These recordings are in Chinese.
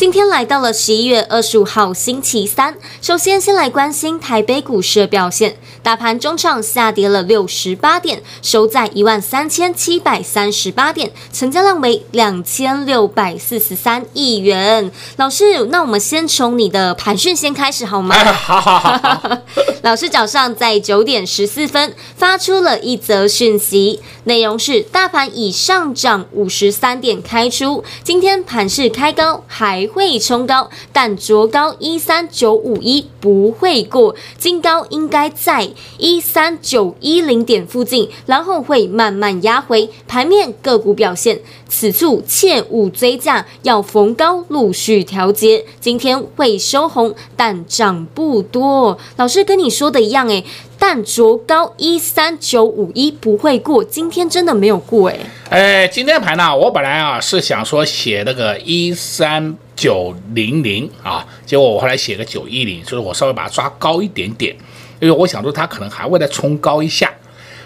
今天来到了十一月二十五号星期三，首先先来关心台北股市的表现。大盘中场下跌了六十八点，收在一万三千七百三十八点，成交量为两千六百四十三亿元。老师，那我们先从你的盘讯先开始好吗？哎，好好好。老师早上在九点十四分发出了一则讯息，内容是大盘已上涨五十三点开出，今天盘势开高还。会冲高，但卓高一三九五一不会过，金高应该在一三九一零点附近，然后会慢慢压回。盘面个股表现，此处切勿追价，要逢高陆续调节。今天会收红，但涨不多。老师跟你说的一样，诶。但卓高一三九五一不会过，今天真的没有过诶。哎，今天盘呢，我本来啊是想说写那个一三九零零啊，结果我后来写个九一零，就是我稍微把它抓高一点点，因为我想说它可能还会再冲高一下。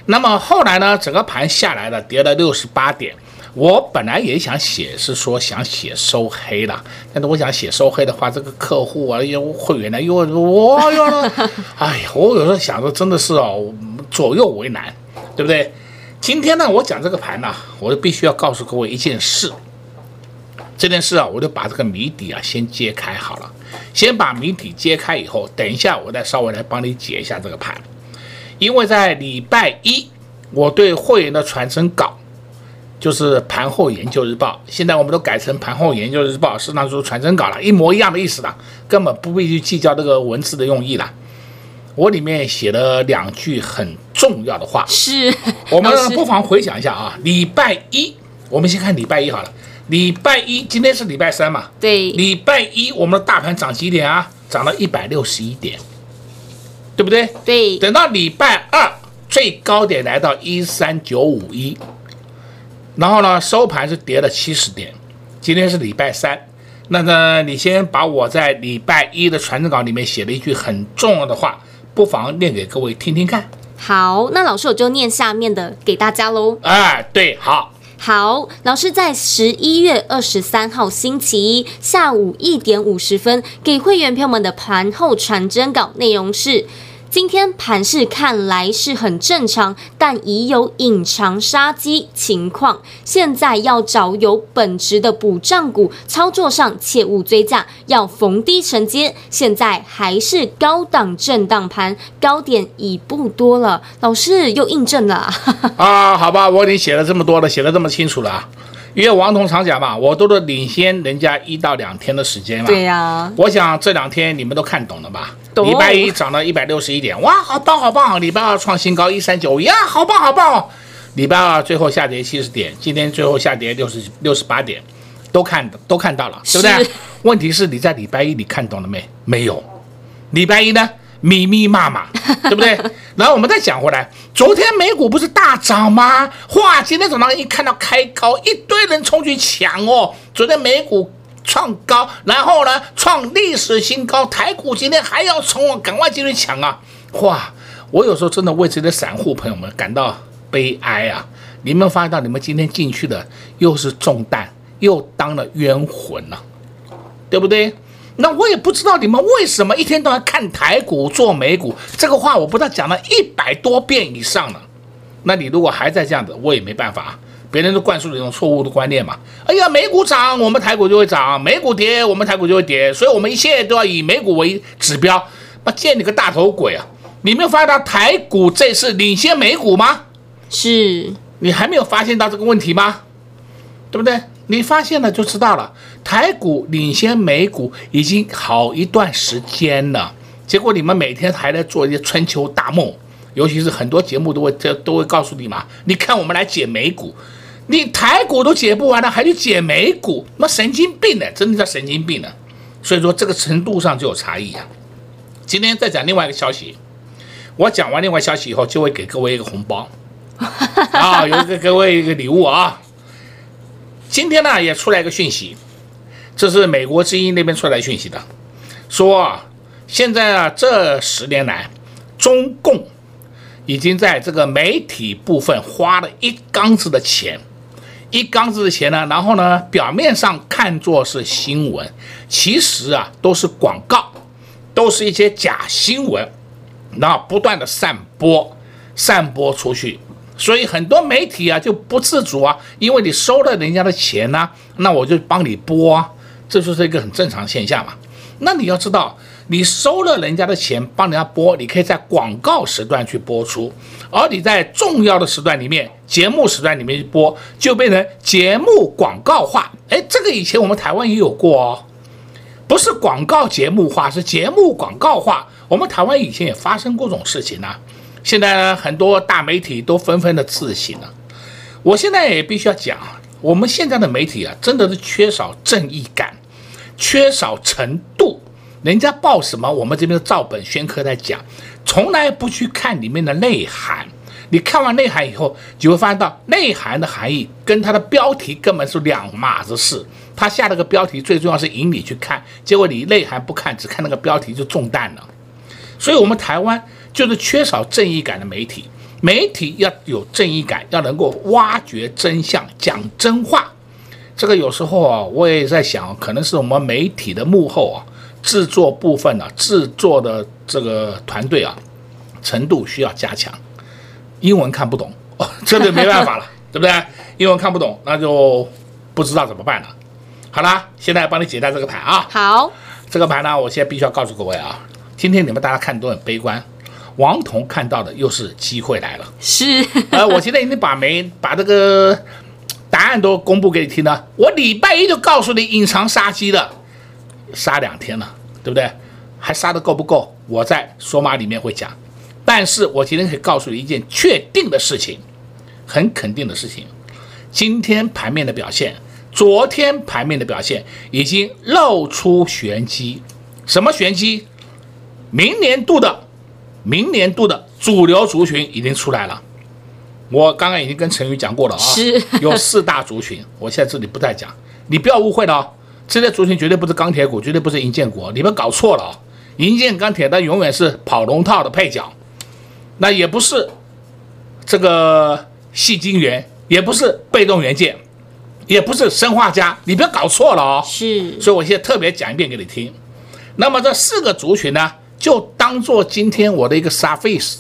那么后来呢，整个盘下来了，跌了六十八点。我本来也想写，是说想写收黑的，但是我想写收黑的话，这个客户啊，又会员呢，又我哟，哎呀，我有时候想说，真的是哦，左右为难，对不对？今天呢，我讲这个盘呢，我就必须要告诉各位一件事，这件事啊，我就把这个谜底啊先揭开好了，先把谜底揭开以后，等一下我再稍微来帮你解一下这个盘，因为在礼拜一，我对会员的传真稿。就是盘后研究日报，现在我们都改成盘后研究日报，是那时候传真稿了，一模一样的意思了，根本不必去计较这个文字的用意了。我里面写了两句很重要的话，是我们不妨回想一下啊。礼拜一，我们先看礼拜一好了。礼拜一，今天是礼拜三嘛？对。礼拜一，我们的大盘涨几点啊？涨了一百六十一点，对不对？对。等到礼拜二，最高点来到一三九五一。然后呢，收盘是跌了七十点。今天是礼拜三，那呢，你先把我在礼拜一的传真稿里面写了一句很重要的话，不妨念给各位听听看。好，那老师我就念下面的给大家喽。哎，对，好，好，老师在十一月二十三号星期一下午一点五十分给会员朋友们的盘后传真稿内容是。今天盘势看来是很正常，但已有隐藏杀机情况。现在要找有本质的补涨股，操作上切勿追价，要逢低承接。现在还是高档震荡盘，高点已不多了。老师又印证了 啊？好吧，我已经写了这么多了，写的这么清楚了。因为王彤常讲嘛，我都是领先人家一到两天的时间嘛。对呀、啊。我想这两天你们都看懂了吧？懂。礼拜一涨到一百六十一点，哇，好棒好棒！礼拜二创新高一三九一，呀，好棒好棒！礼拜二最后下跌七十点，今天最后下跌六十六十八点，都看都看到了，对不对？问题是你在礼拜一你看懂了没？没有。礼拜一呢？密密麻麻，对不对？然后我们再讲回来，昨天美股不是大涨吗？哇，今天早上一看到开高，一堆人冲去抢哦。昨天美股创高，然后呢创历史新高，台股今天还要冲哦，赶快进去抢啊！哇，我有时候真的为这些散户朋友们感到悲哀啊！你们发现到你们今天进去的又是重担，又当了冤魂了，对不对？那我也不知道你们为什么一天到晚看台股做美股，这个话我不知道讲了一百多遍以上了。那你如果还在这样子，我也没办法，别人都灌输了一种错误的观念嘛。哎呀，美股涨，我们台股就会涨；美股跌，我们台股就会跌。所以，我们一切都要以美股为指标。不见你个大头鬼啊！你没有发现到台股这次领先美股吗？是。你还没有发现到这个问题吗？对不对？你发现了就知道了。台股领先美股已经好一段时间了，结结果你们每天还在做一些春秋大梦，尤其是很多节目都会这都会告诉你嘛，你看我们来解美股，你台股都解不完了，还去解美股，那神经病呢？真的叫神经病呢。所以说这个程度上就有差异啊。今天再讲另外一个消息，我讲完另外消息以后，就会给各位一个红包 啊，有一个各位一个礼物啊。今天呢也出来一个讯息，这是美国之音那边出来讯息的，说现在啊这十年来，中共已经在这个媒体部分花了一缸子的钱。一缸子的钱呢，然后呢，表面上看作是新闻，其实啊都是广告，都是一些假新闻，然后不断的散播，散播出去，所以很多媒体啊就不自主啊，因为你收了人家的钱呢、那我就帮你播啊，这就是一个很正常现象嘛。那你要知道。你收了人家的钱，帮人家播，你可以在广告时段去播出，而你在重要的时段里面，节目时段里面去播，就变成节目广告化。哎，这个以前我们台湾也有过哦，不是广告节目化，是节目广告化。我们台湾以前也发生过这种事情呢。现在呢，很多大媒体都纷纷的自省了。我现在也必须要讲，我们现在的媒体啊，真的是缺少正义感，缺少程度。人家报什么，我们这边照本宣科在讲，从来不去看里面的内涵。你看完内涵以后，就会发现到内涵的含义跟它的标题根本是两码子事。他下了个标题，最重要是引你去看，结果你内涵不看，只看那个标题就中弹了。所以，我们台湾就是缺少正义感的媒体。媒体要有正义感，要能够挖掘真相，讲真话。这个有时候啊，我也在想，可能是我们媒体的幕后啊。制作部分呢、啊，制作的这个团队啊，程度需要加强。英文看不懂，哦，这就没办法了，对不对？英文看不懂，那就不知道怎么办了。好啦，现在帮你解答这个盘啊。好，这个盘呢，我现在必须要告诉各位啊，今天你们大家看都很悲观，王彤看到的又是机会来了。是，呃，我现在已经把没把这个答案都公布给你听了。我礼拜一就告诉你隐藏杀机了。杀两天了，对不对？还杀得够不够？我在索马里面会讲。但是我今天可以告诉你一件确定的事情，很肯定的事情。今天盘面的表现，昨天盘面的表现已经露出玄机。什么玄机？明年度的，明年度的主流族群已经出来了。我刚刚已经跟陈宇讲过了啊，有四大族群。我现在这里不再讲，你不要误会了哦。这些族群绝对不是钢铁股，绝对不是银建股，你们搞错了啊！银建钢铁它永远是跑龙套的配角，那也不是这个细晶圆，也不是被动元件，也不是生化家，你不要搞错了哦。是，所以我现在特别讲一遍给你听。那么这四个族群呢，就当做今天我的一个 surface，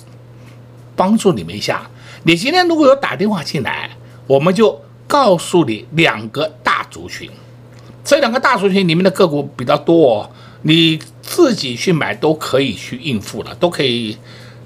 帮助你们一下。你今天如果有打电话进来，我们就告诉你两个大族群。这两个大族群里面的个股比较多哦，你自己去买都可以去应付了，都可以，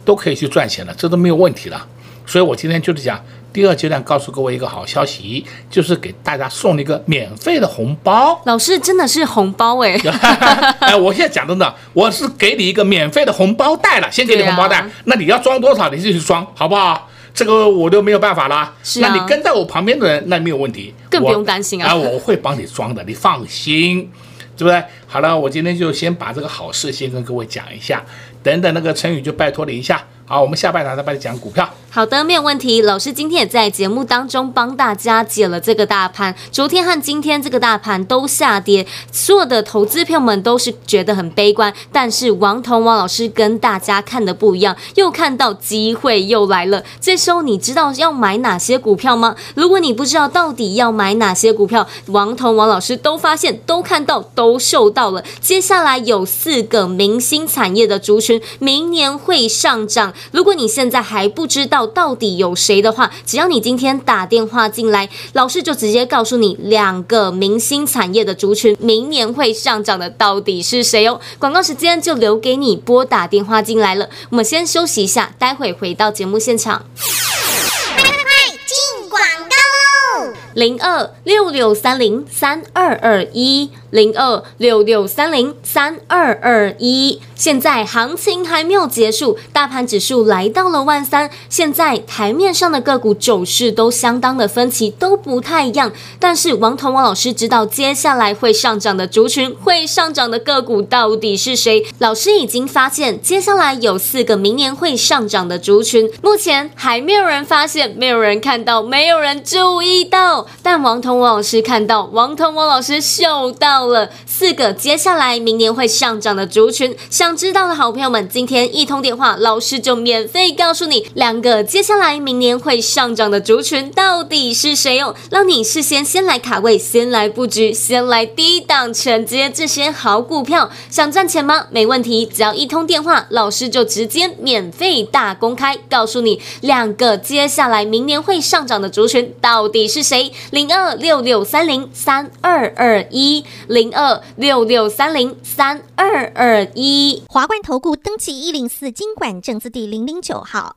都可以去赚钱了，这都没有问题了。所以我今天就是讲第二阶段，告诉各位一个好消息，就是给大家送了一个免费的红包。老师真的是红包哎！哎，我现在讲真的，我是给你一个免费的红包袋了，先给你红包袋，啊、那你要装多少，你自己去装，好不好？这个我都没有办法啦。是啊，那你跟在我旁边的人，那没有问题，更不用担心啊。啊，我会帮你装的，你放心，对不对？好了，我今天就先把这个好事先跟各位讲一下，等等那个成语就拜托你一下。好，我们下半场再帮你讲股票。好的，没有问题。老师今天也在节目当中帮大家解了这个大盘。昨天和今天这个大盘都下跌，所有的投资朋友们都是觉得很悲观。但是王彤王老师跟大家看的不一样，又看到机会又来了。这时候你知道要买哪些股票吗？如果你不知道到底要买哪些股票，王彤王老师都发现、都看到、都嗅到了。接下来有四个明星产业的族群，明年会上涨。如果你现在还不知道到底有谁的话，只要你今天打电话进来，老师就直接告诉你两个明星产业的族群明年会上涨的到底是谁哦。广告时间就留给你拨打电话进来了。我们先休息一下，待会回到节目现场。快快快，进广告喽！零二六六三零三二二一。零二六六三零三二二一。现在行情还没有结束，大盘指数来到了万三。现在台面上的个股走势都相当的分歧，都不太一样。但是王彤王老师知道接下来会上涨的族群，会上涨的个股到底是谁？老师已经发现，接下来有四个明年会上涨的族群，目前还没有人发现，没有人看到，没有人注意到。但王彤王老师看到，王彤王老师嗅到到了四个接下来明年会上涨的族群。想知道的好朋友们，今天一通电话，老师就免费告诉你两个接下来明年会上涨的族群到底是谁哦，让你事先先来卡位，先来布局，先来低档承接这些好股票。想赚钱吗？没问题，只要一通电话，老师就直接免费大公开告诉你两个接下来明年会上涨的族群到底是谁。零二六六三零三二二一，零二六六三零三二二一。华冠投顾登记一零四金管证字第零零九号，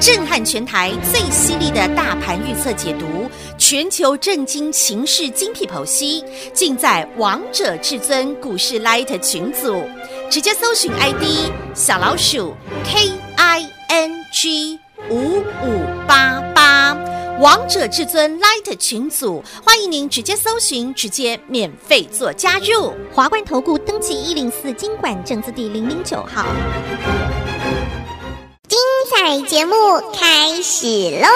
震撼全台最犀利的大盘预测解读，全球震惊情势精辟剖析，尽在王者至尊股市 Light 群组，直接搜寻 ID 小老鼠 K I N G 五五八八。王者至尊 Light 群组，欢迎您直接搜寻，直接免费做加入。华冠投顾登记一零四经管证字第零零九号。精彩节目开始喽！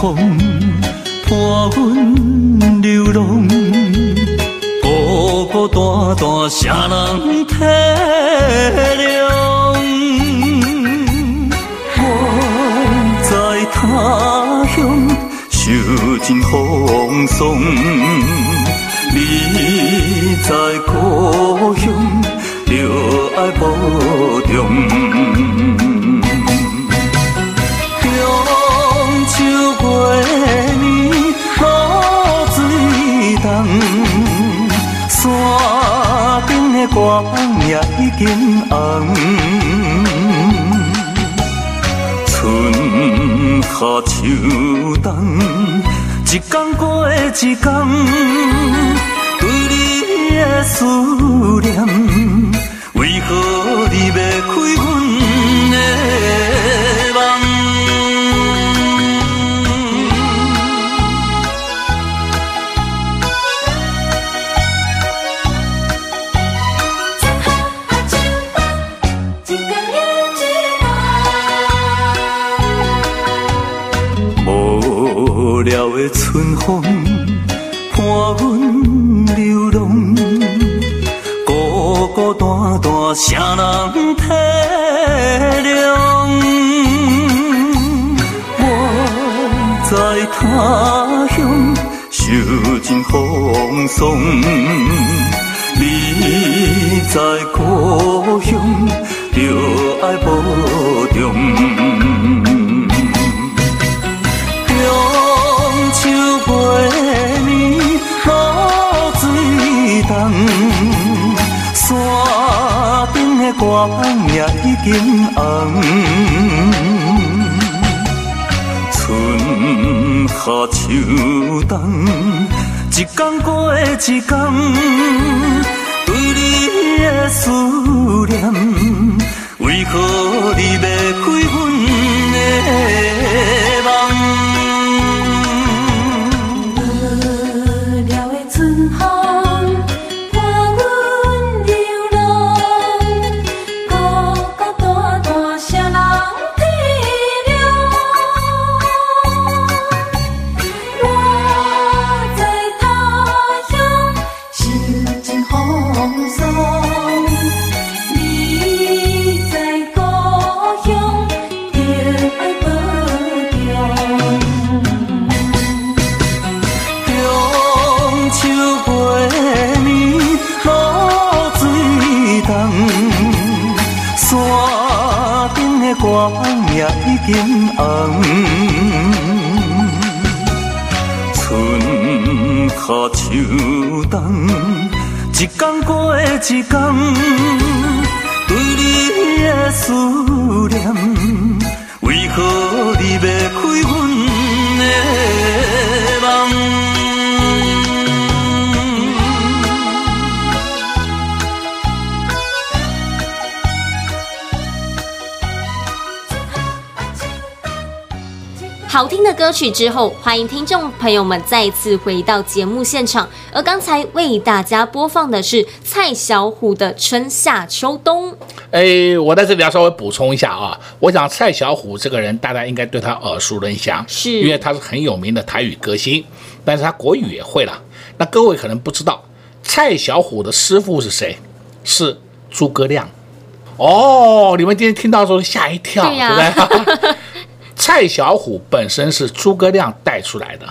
风伴阮流浪，孤孤单单谁人体谅？我在他乡受尽风霜，你在故乡着爱保重。光也已经红，春夏秋冬，一天过一天，对你的思念，为何离袂开阮的春风伴阮流浪，孤孤单单谁人体谅？我在他乡受尽风霜，你在故乡着爱保重。光也已经红，春夏秋冬，一天过一天，对你的思念，为何你袂开阮的？经红，春夏秋冬，一天过一天，对你的思念，为何你袂开好听的歌曲之后，欢迎听众朋友们再次回到节目现场。而刚才为大家播放的是蔡小虎的《春夏秋冬》。哎，我在这里要稍微补充一下啊，我想蔡小虎这个人，大家应该对他耳熟能详，是因为他是很有名的台语歌星，但是他国语也会了。那各位可能不知道，蔡小虎的师傅是谁？是诸葛亮。哦，你们今天听到的时候吓一跳，对不对？蔡小虎本身是诸葛亮带出来的，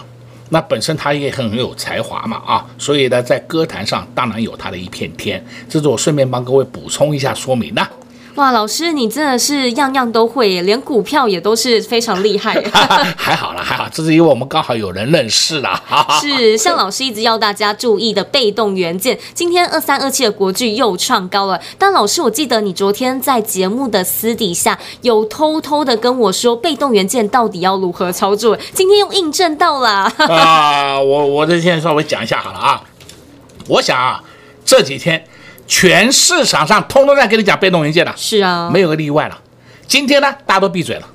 那本身他也很有才华嘛啊，所以呢，在歌坛上当然有他的一片天。这是我顺便帮各位补充一下说明的。哇，老师，你真的是样样都会，连股票也都是非常厉害。还好啦，还好，这是因为我们刚好有人认识啦。是，像老师一直要大家注意的被动元件，今天二三二七的国巨又创高了。但老师，我记得你昨天在节目的私底下有偷偷的跟我说，被动元件到底要如何操作？今天又印证到了。啊，我我这先稍微讲一下好了啊。我想啊，这几天。全市场上通通在跟你讲被动元件的，是啊，没有个例外了。今天呢，大家都闭嘴了，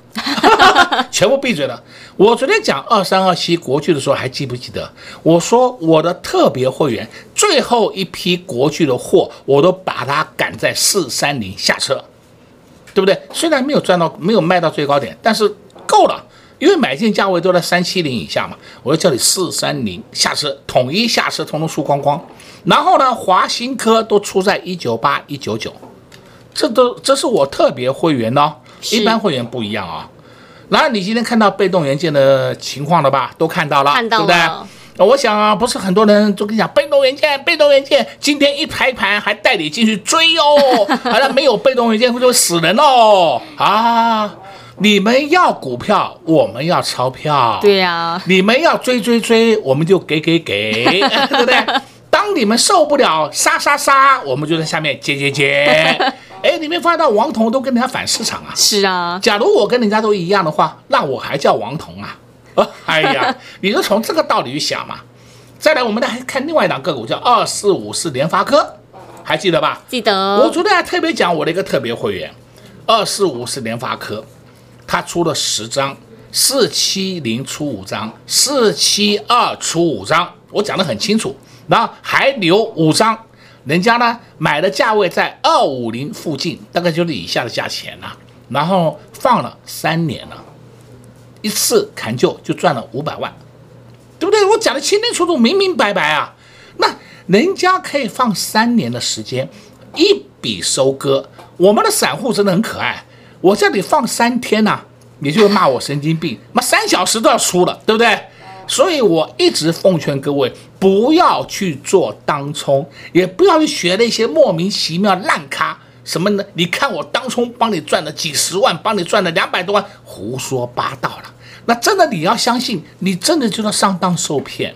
全部闭嘴了。我昨天讲二三二七国剧的时候，还记不记得？我说我的特别会员最后一批国剧的货，我都把它赶在四三零下车，对不对？虽然没有赚到，没有卖到最高点，但是够了，因为买进价位都在三七零以下嘛。我就叫你四三零下车，统一下车，通通输光光。然后呢，华新科都出在一九八一九九，这都这是我特别会员哦，一般会员不一样啊、哦。然后你今天看到被动元件的情况了吧？都看到了，看到了，对不对？我想啊，不是很多人都跟你讲被动元件，被动元件今天一排盘还带你进去追哦，好像没有被动元件会就会死人哦啊！你们要股票，我们要钞票，对呀、啊，你们要追追追，我们就给给给，对不对？当你们受不了杀杀杀，我们就在下面接接接。哎，你没发现到王彤都跟人家反市场啊？是啊。假如我跟人家都一样的话，那我还叫王彤啊？哎呀，你就从这个道理去想嘛。再来，我们来看另外一档个股，叫二四五四联发科，还记得吧？记得。我昨天还特别讲我的一个特别会员，二四五四联发科，他出了十张，四七零出五张，四七二出五张，我讲得很清楚。然后还留五张，人家呢买的价位在二五零附近，大概就是以下的价钱了。然后放了三年了，一次砍就就赚了五百万，对不对？我讲的清清楚楚、明明白白啊。那人家可以放三年的时间，一笔收割。我们的散户真的很可爱，我这里放三天呐、你就会骂我神经病，妈三小时都要输了，对不对？所以我一直奉劝各位，不要去做当冲，也不要去学那些莫名其妙烂咖什么呢？你看我当冲帮你赚了几十万，帮你赚了两百多万，胡说八道了。那真的你要相信，你真的就要上当受骗。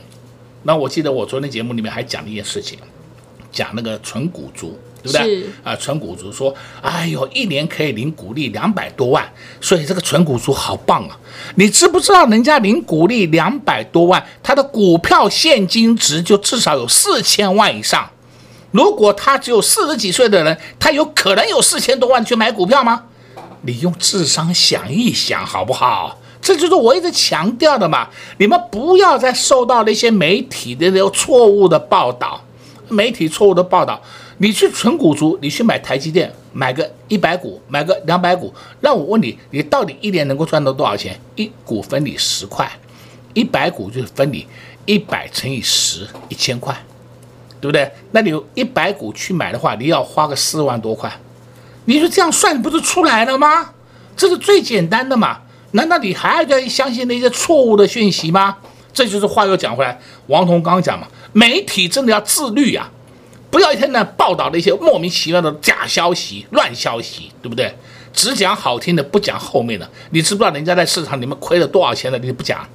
那我记得我昨天节目里面还讲了一件事情，讲那个纯股族。对不对？啊，纯股族说：“哎呦，一年可以领股利两百多万，所以这个纯股族好棒啊！你知不知道人家领股利两百多万，他的股票现金值就至少有四千万以上。如果他只有四十几岁的人，他有可能有四千多万去买股票吗？你用智商想一想好不好？这就是我一直强调的嘛！你们不要再受到那些媒体的那种错误的报道，媒体错误的报道。”你去存股族，你去买台积电，买个一百股，买个两百股，让我问你，你到底一年能够赚到多少钱？一股分你十块，一百股就是分你一百乘以十，一千块，对不对？那你有一百股去买的话，你要花个四万多块，你说这样算不是出来了吗？这是最简单的嘛？难道你还要相信那些错误的讯息吗？这就是话又讲回来，王彤刚刚讲嘛，媒体真的要自律呀、啊。不要一天呢报道那些莫名其妙的假消息、乱消息，对不对？只讲好听的，不讲后面的。你知不知道人家在市场里面亏了多少钱的？你不讲，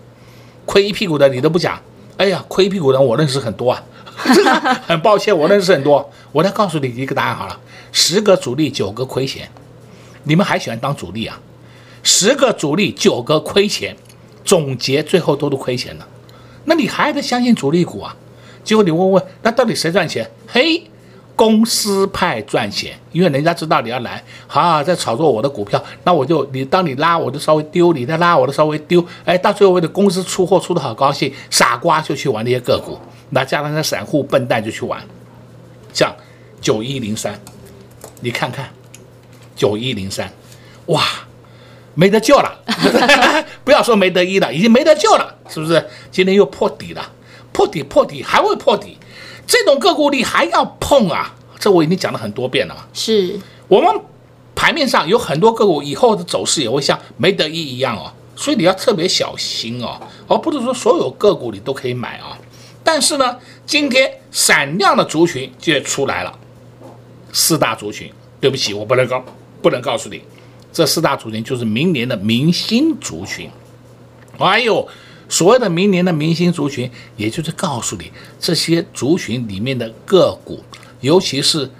亏一屁股的你都不讲。哎呀，亏一屁股的我认识很多啊，很抱歉，我认识很多。我再告诉你一个答案好了，十个主力九个亏钱，你们还喜欢当主力啊？十个主力九个亏钱，总结最后都是亏钱的，那你还得相信主力股啊？结果你问问，那到底谁赚钱？嘿。公司派赚钱，因为人家知道你要来，好，好在炒作我的股票，那我就你当你拉我就稍微丢，你再拉我就稍微丢，哎，到最后为了公司出货出得好高兴，傻瓜就去玩那些个股，那加上那散户笨蛋就去玩，像九一零三，你看看九一零三，哇，没得救了，不要说没得一了，已经没得救了，是不是？今天又破底了，破底破底还会破底。这种个股你还要碰啊？这我已经讲了很多遍了。是我们盘面上有很多个股，以后的走势也会像没得一一样哦，所以你要特别小心哦，而不是说所有个股你都可以买啊。但是呢，今天闪亮的族群就出来了，四大族群。对不起，我不能告，不能告诉你，这四大族群就是明年的明星族群。哎呦！所谓的明年的明星族群，也就是告诉你这些族群里面的个股，尤其是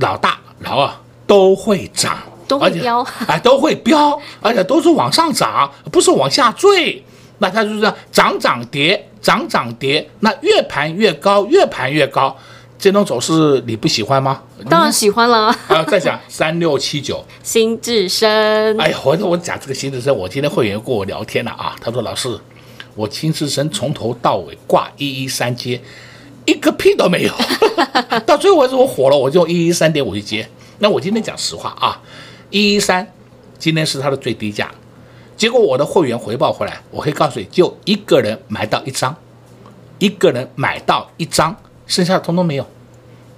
老大、老二都会涨，都会飙，哎，都会飙，而且都是往上涨，不是往下坠。那它就是涨涨跌，涨涨跌，那越盘越高，越盘越高。这种走势你不喜欢吗？当然喜欢了。啊，再讲 三六七九新智深。哎呀，我我讲这个新智深，我今天会员跟我聊天了啊，他说老师。我新至升从头到尾挂一一三接，一个屁都没有。到最后为止我火了，我就一一三点五去接。那我今天讲实话啊，一一三今天是它的最低价，结果我的会员回报回来，我可以告诉你，就一个人买到一张，一个人买到一张，剩下的通通没有。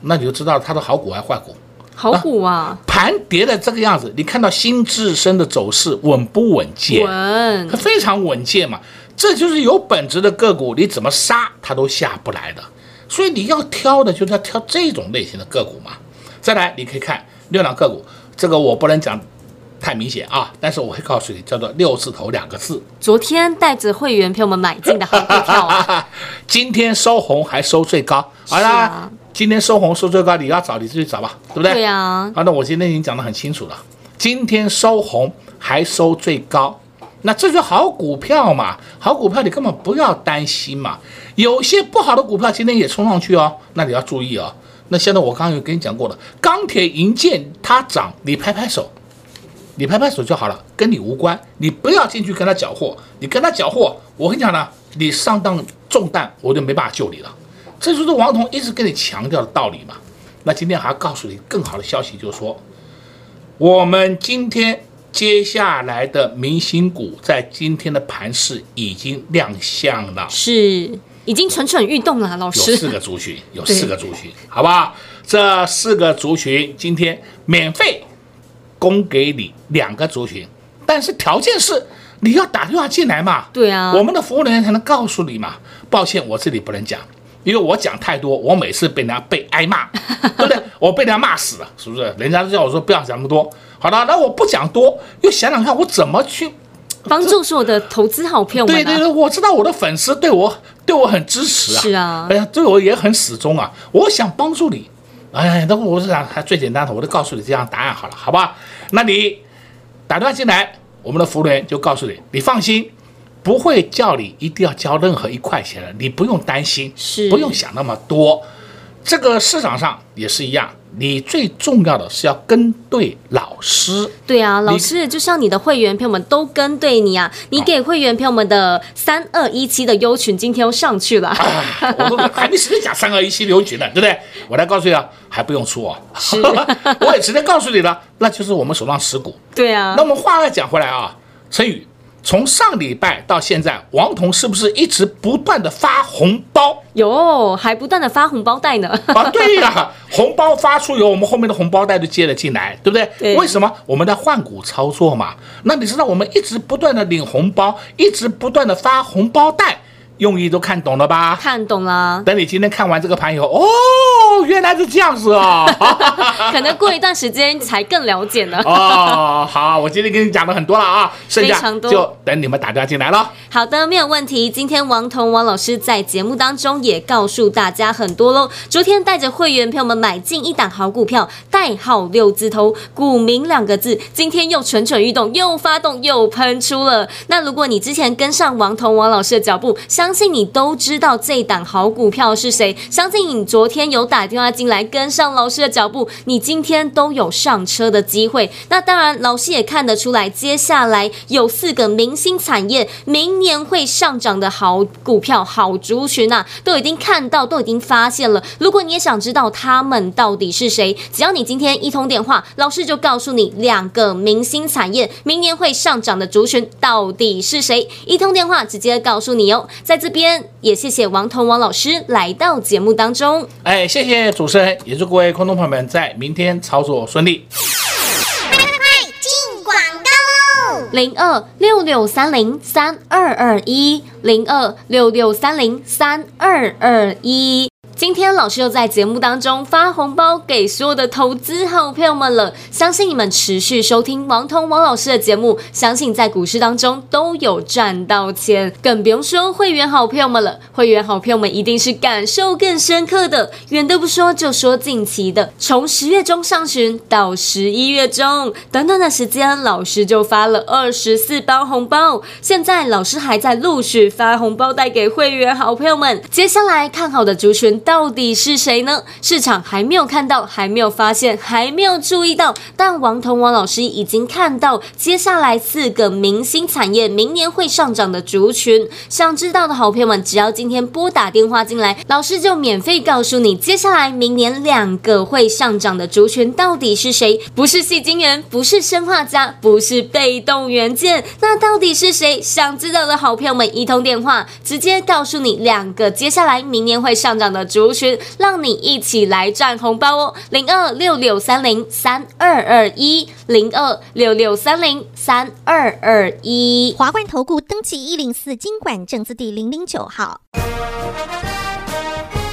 那你就知道它的好股还是坏股。好股啊！盘跌的这个样子，你看到新自身的走势稳不稳健？稳，它非常稳健嘛。这就是有本质的个股，你怎么杀它都下不来的。所以你要挑的就是要挑这种类型的个股嘛。再来，你可以看六档个股，这个我不能讲太明显啊，但是我会告诉你，叫做六字头两个字。昨天带着会员陪我们买进的好股票啊，今天收红还收最高。好啦，啊、今天收红收最高，你要找你自己找吧，对不对？对呀、啊。好，那我今天已经讲得很清楚了，今天收红还收最高。那这就好股票嘛，好股票你根本不要担心嘛。有些不好的股票今天也冲上去哦，那你要注意哦。那现在我刚刚有跟你讲过了，钢铁银建它涨，你拍拍手，你拍拍手就好了，跟你无关。你不要进去跟他搅和，你跟他搅和，我跟你讲呢，你上当中弹，我就没办法救你了。这就是王彤一直跟你强调的道理嘛。那今天还要告诉你更好的消息，就是说我们今天。接下来的明星股在今天的盘势已经亮相了，是已经蠢蠢欲动了。老师，有四个族群，有四个族群，好不好？这四个族群今天免费供给你两个族群，但是条件是你要打电话进来嘛。对啊，我们的服务人员才能告诉你嘛。抱歉，我这里不能讲，因为我讲太多，我每次被人家被挨骂，对不对？我被人家骂死了，是不是？人家都叫我说不要讲那么多。好了，那我不讲多，又想想看，我怎么去 帮助所有的投资好朋友们？对对对，我知道我的粉丝对我对我很支持啊，是啊，哎呀，对我也很始终啊。我想帮助你，哎，那我是想还最简单的，我就告诉你这样答案好了，好吧？那你打电话进来，我们的服务员就告诉你，你放心，不会叫你一定要交任何一块钱的，你不用担心，是不用想那么多。这个市场上也是一样。你最重要的是要跟对老师。对啊，老师就像你的会员朋友们都跟对你啊，你给会员朋友们的三二一七的优群今天又上去了。啊、我都还没时间讲三二一七的优群呢，对不对？我来告诉你啊，还不用出啊。是，我也直接告诉你了，那就是我们手上持股。对啊。那我们话再讲回来啊，陈宇。从上礼拜到现在，王彤是不是一直不断的发红包？有，还不断的发红包袋呢。啊，对呀，红包发出以后，我们后面的红包袋就接了进来，对不对？对。为什么？我们在换股操作嘛。那你知道我们一直不断的领红包，一直不断的发红包袋，用意都看懂了吧？看懂了。等你今天看完这个盘以后，哦，原来是这样子哦。可能过一段时间才更了解呢。哦，好，我今天跟你讲了很多了啊，剩下就等你们打电话进来了。好的，没有问题。今天王彤王老师在节目当中也告诉大家很多喽。昨天带着会员朋友们买进一档好股票，代号六字头，股民两个字，今天又蠢蠢欲动，又发动，又喷出了。那如果你之前跟上王彤王老师的脚步，相相信你都知道这档好股票是谁。相信你昨天有打电话进来跟上老师的脚步，你今天都有上车的机会。那当然，老师也看得出来，接下来有四个明星产业，明年会上涨的好股票、好族群啊，都已经看到，都已经发现了。如果你也想知道他们到底是谁，只要你今天一通电话，老师就告诉你两个明星产业明年会上涨的族群到底是谁。一通电话直接告诉你哦。在这边也谢谢王彤王老师来到节目当中。哎，谢谢主持人，也祝各位观众朋友们在明天操作顺利。零二六六三零三二二一，零二六六三零三二二一。今天老师又在节目当中发红包给所有的投资好朋友们了，相信你们持续收听王彤王老师的节目，相信在股市当中都有赚到钱，更不用说会员好朋友们了。会员好朋友们一定是感受更深刻的。远的不说，就说近期的，从十月中上旬到十一月中，短短的时间，老师就发了二十四包红包。现在老师还在陆续发红包带给会员好朋友们。接下来看好的族群。到底是谁呢？市场还没有看到，还没有发现，还没有注意到，但王彤王老师已经看到接下来四个明星产业明年会上涨的族群。想知道的好朋友们，只要今天拨打电话进来，老师就免费告诉你，接下来明年两个会上涨的族群到底是谁？不是矽晶圆，不是生化家，不是被动元件，那到底是谁？想知道的好朋友们，一通电话直接告诉你两个接下来明年会上涨的族。族群，让你一起来赚红包哦！零二六六三零三二二一，零二六六三零三二二一。华冠投顾登记一零四经管证字第零零九号。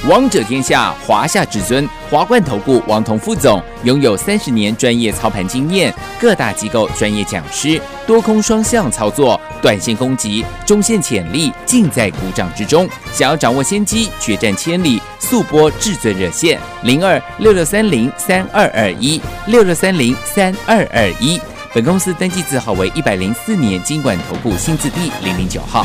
王者天下，华夏至尊，华冠投顾王彤副总拥有三十年专业操盘经验，各大机构专业讲师，多空双向操作，短线攻击，中线潜力尽在股掌之中。想要掌握先机，决战千里，速拨至尊热线零二六六三零三二二一六六三零三二二一。本公司登记字号为一百零四年金管投顾新字第零零九号。